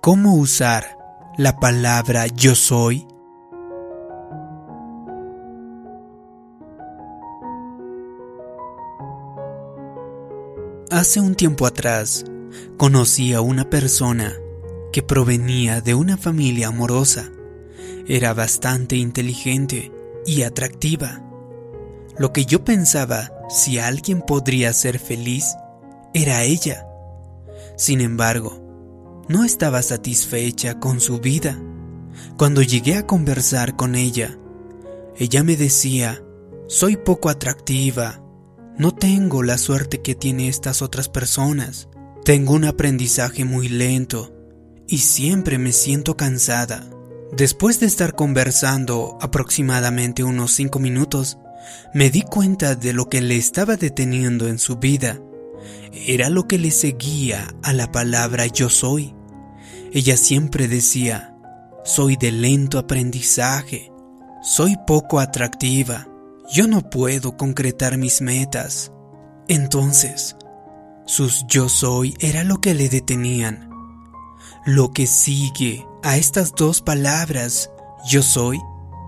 cómo usar la palabra yo soy? Hace un tiempo atrás conocí a una persona que provenía de una familia amorosa. Era bastante inteligente y atractiva. Lo que yo pensaba si alguien podría ser feliz era ella. Sin embargo, no estaba satisfecha con su vida. Cuando llegué a conversar con ella, ella me decía, soy poco atractiva, no tengo la suerte que tiene estas otras personas, tengo un aprendizaje muy lento y siempre me siento cansada. Después de estar conversando aproximadamente unos cinco minutos, me di cuenta de lo que le estaba deteniendo en su vida. Era lo que le seguía a la palabra yo soy. Ella siempre decía, soy de lento aprendizaje, soy poco atractiva, yo no puedo concretar mis metas. Entonces, sus yo soy era lo que le detenían. Lo que sigue a estas dos palabras, yo soy,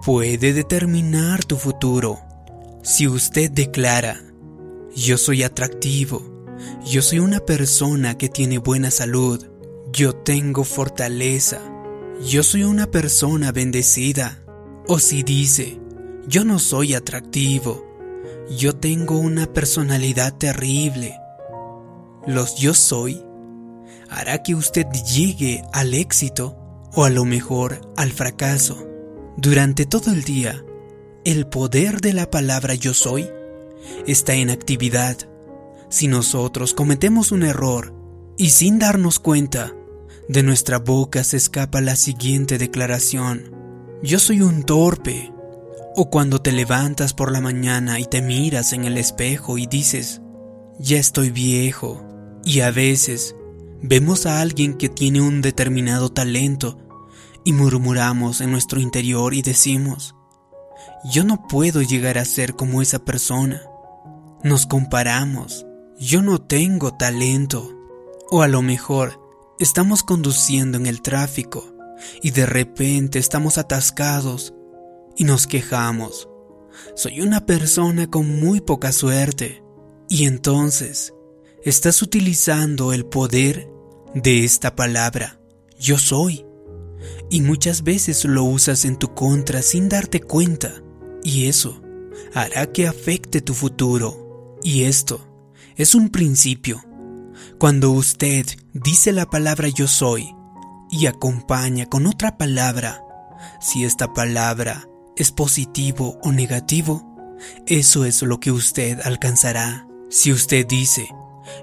puede determinar tu futuro. Si usted declara, yo soy atractivo, yo soy una persona que tiene buena salud, yo tengo fortaleza, yo soy una persona bendecida. O si dice, yo no soy atractivo, yo tengo una personalidad terrible. Los yo soy hará que usted llegue al éxito o a lo mejor al fracaso. Durante todo el día, el poder de la palabra yo soy está en actividad. Si nosotros cometemos un error y sin darnos cuenta, de nuestra boca se escapa la siguiente declaración. Yo soy un torpe. O cuando te levantas por la mañana y te miras en el espejo y dices, ya estoy viejo. Y a veces vemos a alguien que tiene un determinado talento y murmuramos en nuestro interior y decimos, yo no puedo llegar a ser como esa persona. Nos comparamos, yo no tengo talento. O a lo mejor estamos conduciendo en el tráfico y de repente estamos atascados y nos quejamos. Soy una persona con muy poca suerte. Y entonces estás utilizando el poder de esta palabra, yo soy. Y muchas veces lo usas en tu contra sin darte cuenta. Y eso hará que afecte tu futuro. Y esto es un principio. Cuando usted dice la palabra yo soy y acompaña con otra palabra, si esta palabra es positivo o negativo, eso es lo que usted alcanzará. Si usted dice,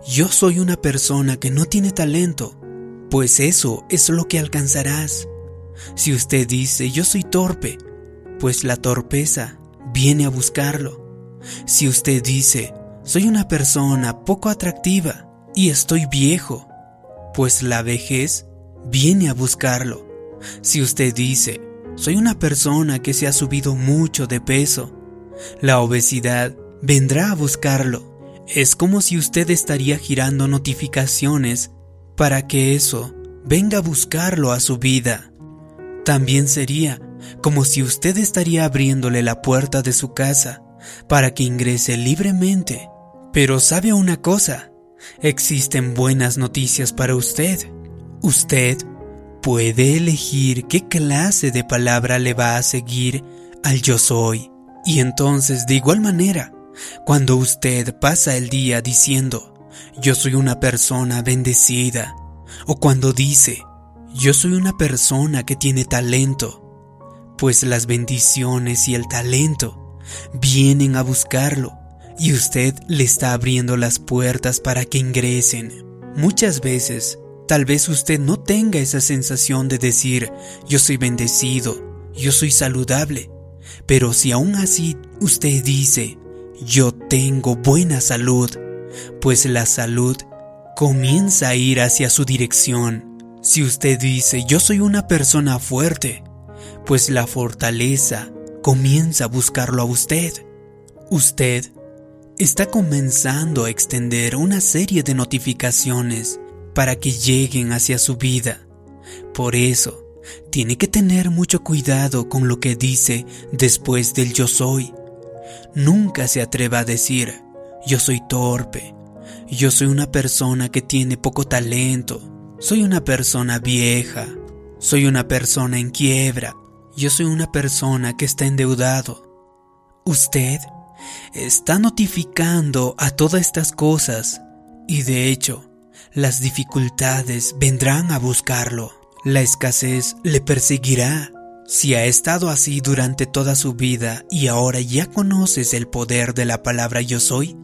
yo soy una persona que no tiene talento, pues eso es lo que alcanzarás. Si usted dice, yo soy torpe, pues la torpeza viene a buscarlo. Si usted dice, soy una persona poco atractiva y estoy viejo, pues la vejez viene a buscarlo. Si usted dice, soy una persona que se ha subido mucho de peso. La obesidad vendrá a buscarlo. Es como si usted estaría girando notificaciones para que eso venga a buscarlo a su vida. También sería como si usted estaría abriéndole la puerta de su casa para que ingrese libremente. Pero sabe una cosa, existen buenas noticias para usted. Usted puede elegir qué clase de palabra le va a seguir al yo soy. Y entonces, de igual manera, cuando usted pasa el día diciendo, yo soy una persona bendecida, o cuando dice, yo soy una persona que tiene talento, pues las bendiciones y el talento vienen a buscarlo y usted le está abriendo las puertas para que ingresen. Muchas veces Tal vez usted no tenga esa sensación de decir, yo soy bendecido, yo soy saludable, pero si aún así usted dice, yo tengo buena salud, pues la salud comienza a ir hacia su dirección. Si usted dice, yo soy una persona fuerte, pues la fortaleza comienza a buscarlo a usted. Usted está comenzando a extender una serie de notificaciones para que lleguen hacia su vida. Por eso, tiene que tener mucho cuidado con lo que dice después del yo soy. Nunca se atreva a decir, yo soy torpe, yo soy una persona que tiene poco talento, soy una persona vieja, soy una persona en quiebra, yo soy una persona que está endeudado. Usted está notificando a todas estas cosas y de hecho las dificultades vendrán a buscarlo. La escasez le perseguirá. Si ha estado así durante toda su vida y ahora ya conoces el poder de la palabra yo soy,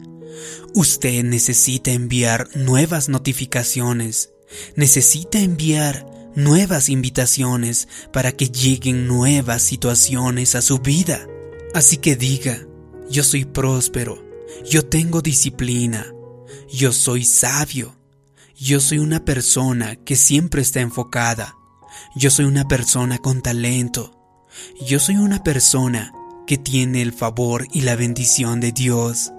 usted necesita enviar nuevas notificaciones, necesita enviar nuevas invitaciones para que lleguen nuevas situaciones a su vida. Así que diga, yo soy próspero, yo tengo disciplina, yo soy sabio, yo soy una persona que siempre está enfocada, yo soy una persona con talento, yo soy una persona que tiene el favor y la bendición de Dios.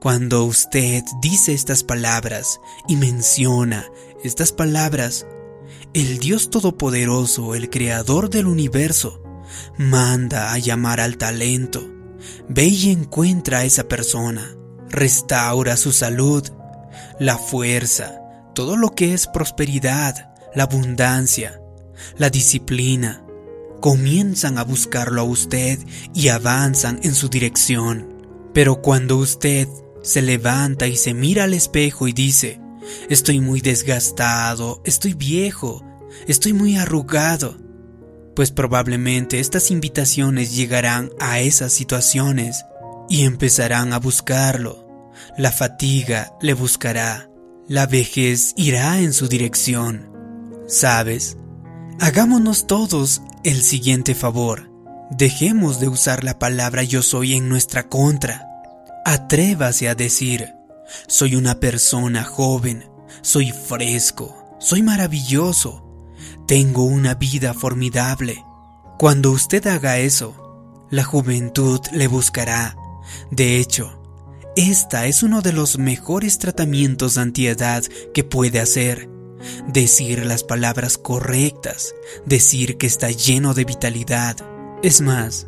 Cuando usted dice estas palabras y menciona estas palabras, el Dios Todopoderoso, el Creador del universo, manda a llamar al talento. Ve y encuentra a esa persona. Restaura su salud, la fuerza, todo lo que es prosperidad, la abundancia, la disciplina. Comienzan a buscarlo a usted y avanzan en su dirección. Pero cuando usted se levanta y se mira al espejo y dice, Estoy muy desgastado, estoy viejo, estoy muy arrugado. Pues probablemente estas invitaciones llegarán a esas situaciones y empezarán a buscarlo. La fatiga le buscará, la vejez irá en su dirección. ¿Sabes? Hagámonos todos el siguiente favor. Dejemos de usar la palabra yo soy en nuestra contra. Atrévase a decir, soy una persona joven, soy fresco, soy maravilloso, tengo una vida formidable. Cuando usted haga eso, la juventud le buscará. De hecho, esta es uno de los mejores tratamientos de antiedad que puede hacer. Decir las palabras correctas, decir que está lleno de vitalidad. Es más,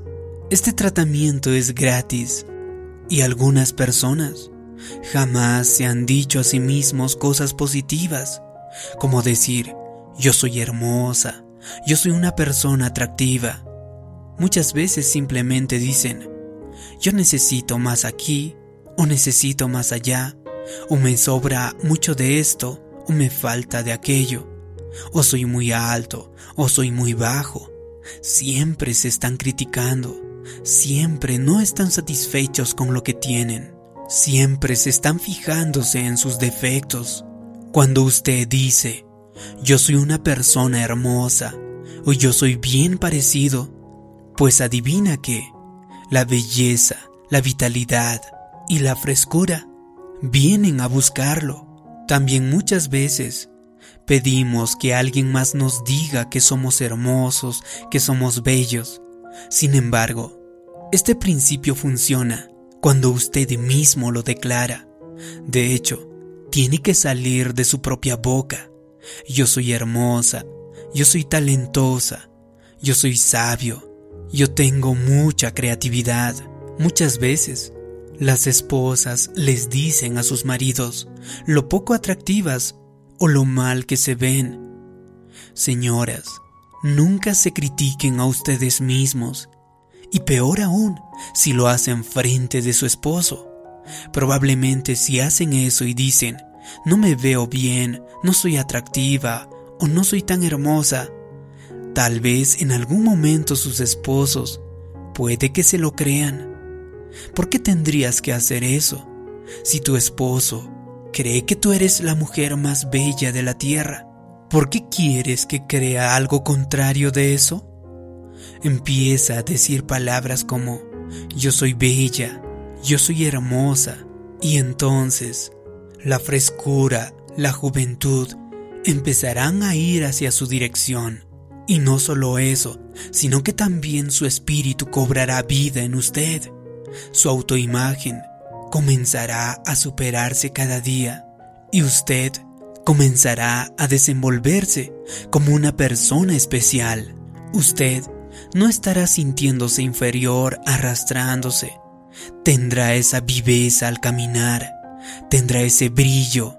este tratamiento es gratis y algunas personas jamás se han dicho a sí mismos cosas positivas, como decir, yo soy hermosa, yo soy una persona atractiva. Muchas veces simplemente dicen, yo necesito más aquí, o necesito más allá, o me sobra mucho de esto, o me falta de aquello, o soy muy alto, o soy muy bajo. Siempre se están criticando, siempre no están satisfechos con lo que tienen. Siempre se están fijándose en sus defectos. Cuando usted dice, yo soy una persona hermosa o yo soy bien parecido, pues adivina que la belleza, la vitalidad y la frescura vienen a buscarlo. También muchas veces pedimos que alguien más nos diga que somos hermosos, que somos bellos. Sin embargo, este principio funciona cuando usted mismo lo declara. De hecho, tiene que salir de su propia boca. Yo soy hermosa, yo soy talentosa, yo soy sabio, yo tengo mucha creatividad. Muchas veces, las esposas les dicen a sus maridos lo poco atractivas o lo mal que se ven. Señoras, nunca se critiquen a ustedes mismos y peor aún, si lo hacen frente de su esposo. Probablemente si hacen eso y dicen, no me veo bien, no soy atractiva o no soy tan hermosa, tal vez en algún momento sus esposos puede que se lo crean. ¿Por qué tendrías que hacer eso si tu esposo cree que tú eres la mujer más bella de la tierra? ¿Por qué quieres que crea algo contrario de eso? empieza a decir palabras como yo soy bella, yo soy hermosa, y entonces la frescura, la juventud empezarán a ir hacia su dirección. Y no solo eso, sino que también su espíritu cobrará vida en usted. Su autoimagen comenzará a superarse cada día y usted comenzará a desenvolverse como una persona especial. Usted no estará sintiéndose inferior arrastrándose. Tendrá esa viveza al caminar, tendrá ese brillo.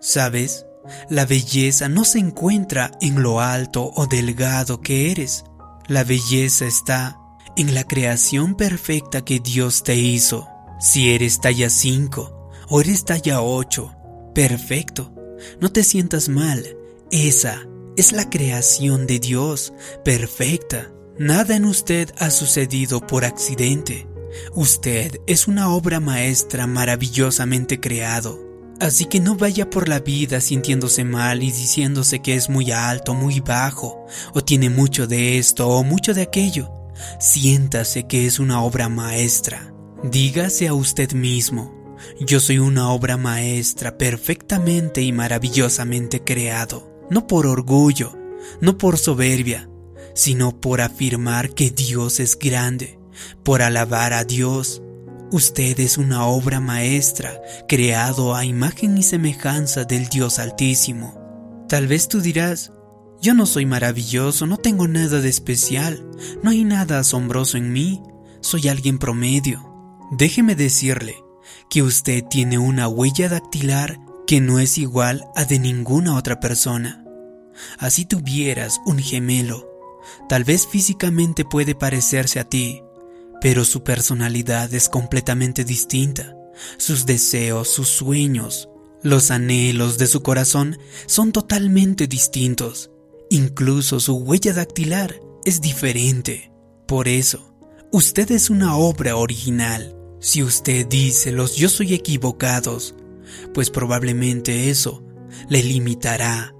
¿Sabes? La belleza no se encuentra en lo alto o delgado que eres. La belleza está en la creación perfecta que Dios te hizo. Si eres talla 5 o eres talla 8, perfecto. No te sientas mal. Esa es la creación de Dios, perfecta. Nada en usted ha sucedido por accidente. Usted es una obra maestra maravillosamente creado. Así que no vaya por la vida sintiéndose mal y diciéndose que es muy alto, muy bajo, o tiene mucho de esto o mucho de aquello. Siéntase que es una obra maestra. Dígase a usted mismo, yo soy una obra maestra perfectamente y maravillosamente creado, no por orgullo, no por soberbia, sino por afirmar que Dios es grande, por alabar a Dios. Usted es una obra maestra, creado a imagen y semejanza del Dios Altísimo. Tal vez tú dirás, yo no soy maravilloso, no tengo nada de especial, no hay nada asombroso en mí, soy alguien promedio. Déjeme decirle que usted tiene una huella dactilar que no es igual a de ninguna otra persona. Así tuvieras un gemelo, tal vez físicamente puede parecerse a ti, pero su personalidad es completamente distinta. Sus deseos, sus sueños, los anhelos de su corazón son totalmente distintos. Incluso su huella dactilar es diferente. Por eso, usted es una obra original. Si usted dice los yo soy equivocados, pues probablemente eso le limitará,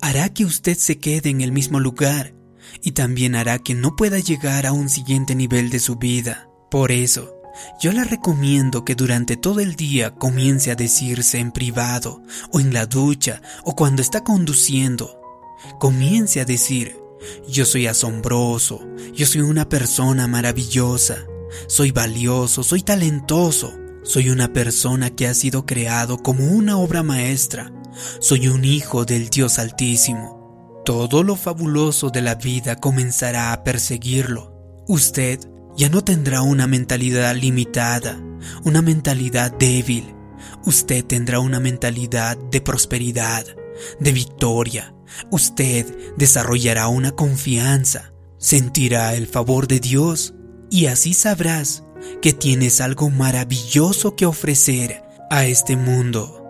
hará que usted se quede en el mismo lugar y también hará que no pueda llegar a un siguiente nivel de su vida. Por eso, yo le recomiendo que durante todo el día comience a decirse en privado o en la ducha o cuando está conduciendo, Comience a decir, yo soy asombroso, yo soy una persona maravillosa, soy valioso, soy talentoso, soy una persona que ha sido creado como una obra maestra, soy un hijo del Dios Altísimo. Todo lo fabuloso de la vida comenzará a perseguirlo. Usted ya no tendrá una mentalidad limitada, una mentalidad débil. Usted tendrá una mentalidad de prosperidad, de victoria, usted desarrollará una confianza, sentirá el favor de Dios y así sabrás que tienes algo maravilloso que ofrecer a este mundo.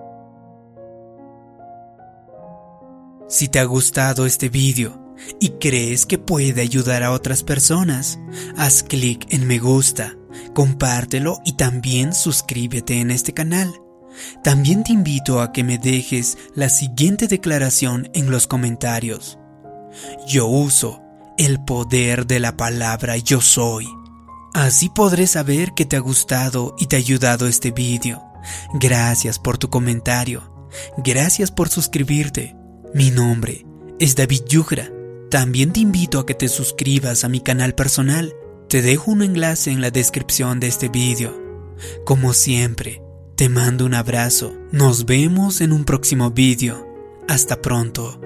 Si te ha gustado este vídeo y crees que puede ayudar a otras personas, haz clic en me gusta, compártelo y también suscríbete en este canal. También te invito a que me dejes la siguiente declaración en los comentarios. Yo uso el poder de la palabra yo soy. Así podré saber que te ha gustado y te ha ayudado este vídeo. Gracias por tu comentario. Gracias por suscribirte. Mi nombre es David Yugra. También te invito a que te suscribas a mi canal personal. Te dejo un enlace en la descripción de este vídeo. Como siempre, te mando un abrazo. Nos vemos en un próximo vídeo. Hasta pronto.